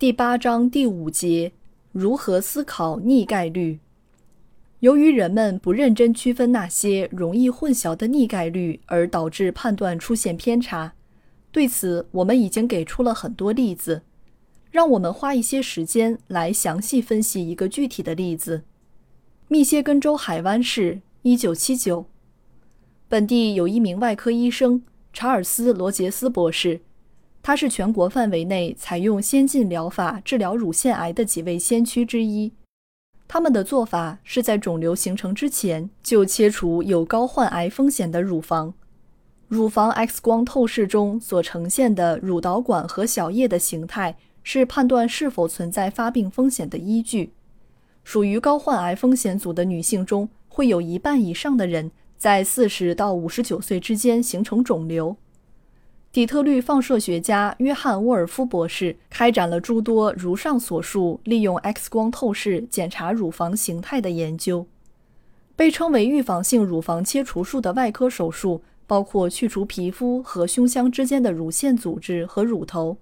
第八章第五节：如何思考逆概率？由于人们不认真区分那些容易混淆的逆概率，而导致判断出现偏差。对此，我们已经给出了很多例子。让我们花一些时间来详细分析一个具体的例子：密歇根州海湾市，1979，本地有一名外科医生查尔斯·罗杰斯博士。他是全国范围内采用先进疗法治疗乳腺癌的几位先驱之一。他们的做法是在肿瘤形成之前就切除有高患癌风险的乳房。乳房 X 光透视中所呈现的乳导管和小叶的形态是判断是否存在发病风险的依据。属于高患癌风险组的女性中，会有一半以上的人在四十到五十九岁之间形成肿瘤。底特律放射学家约翰·沃尔夫博士开展了诸多如上所述利用 X 光透视检查乳房形态的研究。被称为预防性乳房切除术的外科手术，包括去除皮肤和胸腔之间的乳腺组织和乳头。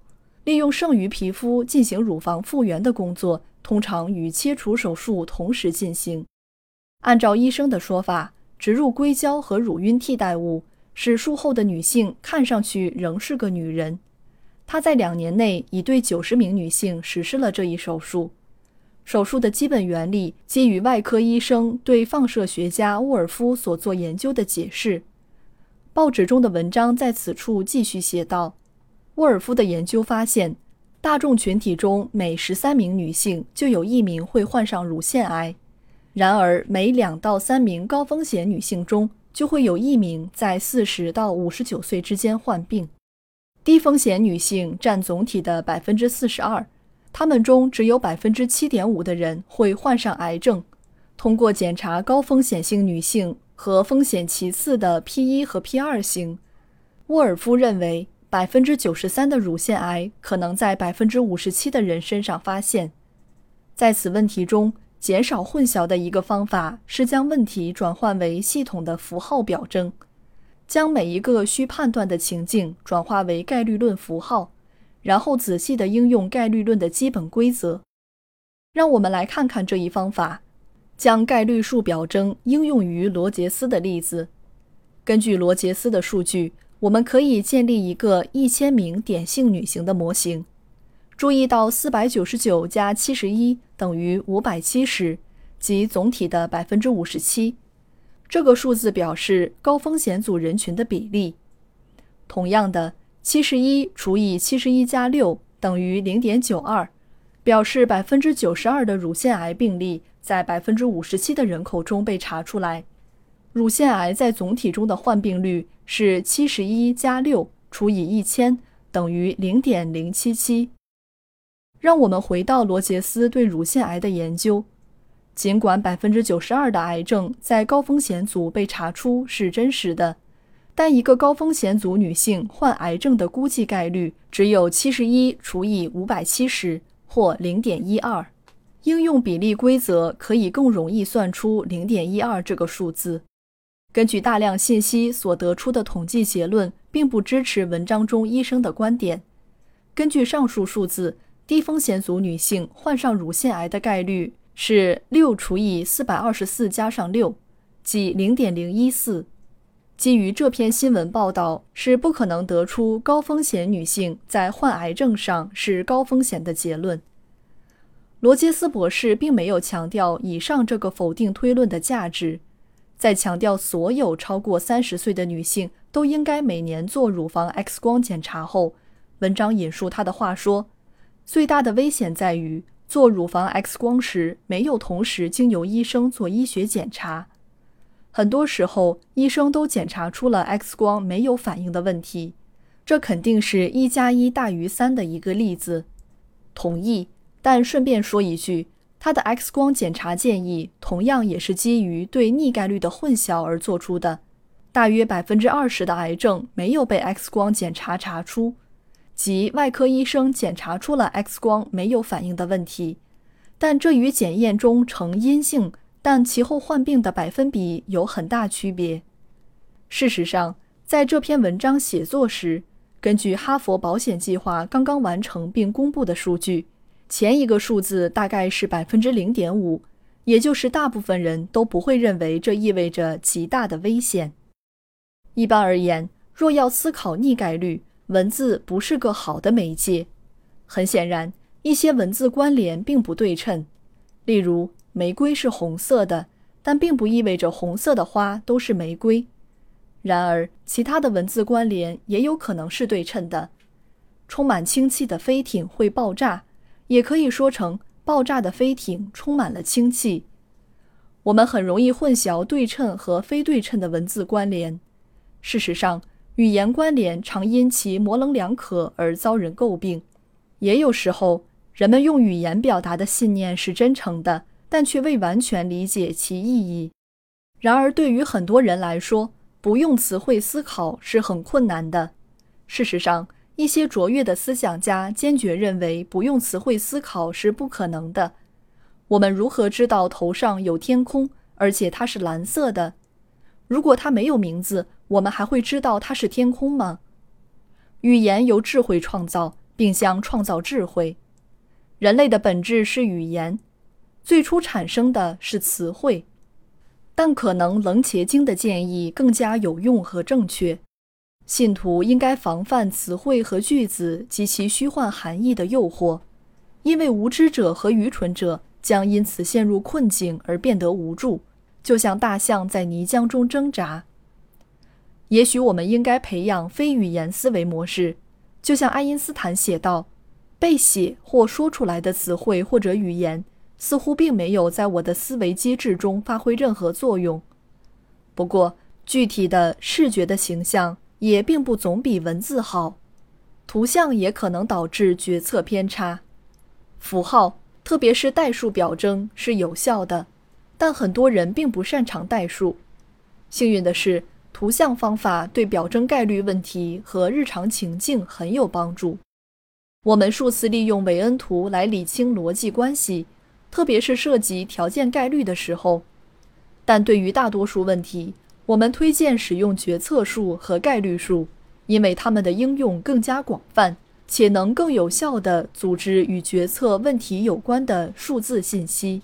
利用剩余皮肤进行乳房复原的工作，通常与切除手术同时进行。按照医生的说法，植入硅胶和乳晕替代物。使术后的女性看上去仍是个女人。她在两年内已对九十名女性实施了这一手术。手术的基本原理基于外科医生对放射学家沃尔夫所做研究的解释。报纸中的文章在此处继续写道：沃尔夫的研究发现，大众群体中每十三名女性就有一名会患上乳腺癌。然而，每两到三名高风险女性中，就会有一名在四十到五十九岁之间患病，低风险女性占总体的百分之四十二，她们中只有百分之七点五的人会患上癌症。通过检查高风险性女性和风险其次的 P 一和 P 二型，沃尔夫认为百分之九十三的乳腺癌可能在百分之五十七的人身上发现。在此问题中。减少混淆的一个方法是将问题转换为系统的符号表征，将每一个需判断的情境转化为概率论符号，然后仔细地应用概率论的基本规则。让我们来看看这一方法将概率数表征应用于罗杰斯的例子。根据罗杰斯的数据，我们可以建立一个一千名典型女性的模型。注意到四百九十九加七十一等于五百七十，即总体的百分之五十七。这个数字表示高风险组人群的比例。同样的，七十一除以七十一加六等于零点九二，表示百分之九十二的乳腺癌病例在百分之五十七的人口中被查出来。乳腺癌在总体中的患病率是七十一加六除以一千等于零点零七七。让我们回到罗杰斯对乳腺癌的研究。尽管百分之九十二的癌症在高风险组被查出是真实的，但一个高风险组女性患癌症的估计概率只有七十一除以五百七十，或零点一二。应用比例规则可以更容易算出零点一二这个数字。根据大量信息所得出的统计结论，并不支持文章中医生的观点。根据上述数字。低风险组女性患上乳腺癌的概率是六除以四百二十四加上六，即零点零一四。基于这篇新闻报道，是不可能得出高风险女性在患癌症上是高风险的结论。罗杰斯博士并没有强调以上这个否定推论的价值，在强调所有超过三十岁的女性都应该每年做乳房 X 光检查后，文章引述他的话说。最大的危险在于做乳房 X 光时没有同时经由医生做医学检查。很多时候，医生都检查出了 X 光没有反应的问题，这肯定是一加一大于三的一个例子。同意，但顺便说一句，他的 X 光检查建议同样也是基于对逆概率的混淆而做出的。大约百分之二十的癌症没有被 X 光检查查出，即外科医生检查出了 X 光没有反应的问题，但这与检验中呈阴性但其后患病的百分比有很大区别。事实上，在这篇文章写作时，根据哈佛保险计划刚刚完成并公布的数据，前一个数字大概是百分之零点五，也就是大部分人都不会认为这意味着极大的危险。一般而言，若要思考逆概率，文字不是个好的媒介。很显然，一些文字关联并不对称。例如，玫瑰是红色的，但并不意味着红色的花都是玫瑰。然而，其他的文字关联也有可能是对称的。充满氢气的飞艇会爆炸，也可以说成爆炸的飞艇充满了氢气。我们很容易混淆对称和非对称的文字关联。事实上，语言关联常因其模棱两可而遭人诟病。也有时候，人们用语言表达的信念是真诚的，但却未完全理解其意义。然而，对于很多人来说，不用词汇思考是很困难的。事实上，一些卓越的思想家坚决认为不用词汇思考是不可能的。我们如何知道头上有天空，而且它是蓝色的？如果它没有名字？我们还会知道它是天空吗？语言由智慧创造，并将创造智慧。人类的本质是语言，最初产生的是词汇。但可能楞茄经的建议更加有用和正确。信徒应该防范词汇和句子及其虚幻含义的诱惑，因为无知者和愚蠢者将因此陷入困境而变得无助，就像大象在泥浆中挣扎。也许我们应该培养非语言思维模式，就像爱因斯坦写道：“被写或说出来的词汇或者语言，似乎并没有在我的思维机制中发挥任何作用。不过，具体的视觉的形象也并不总比文字好。图像也可能导致决策偏差。符号，特别是代数表征是有效的，但很多人并不擅长代数。幸运的是。”图像方法对表征概率问题和日常情境很有帮助。我们数次利用韦恩图来理清逻辑关系，特别是涉及条件概率的时候。但对于大多数问题，我们推荐使用决策树和概率树，因为它们的应用更加广泛，且能更有效地组织与决策问题有关的数字信息。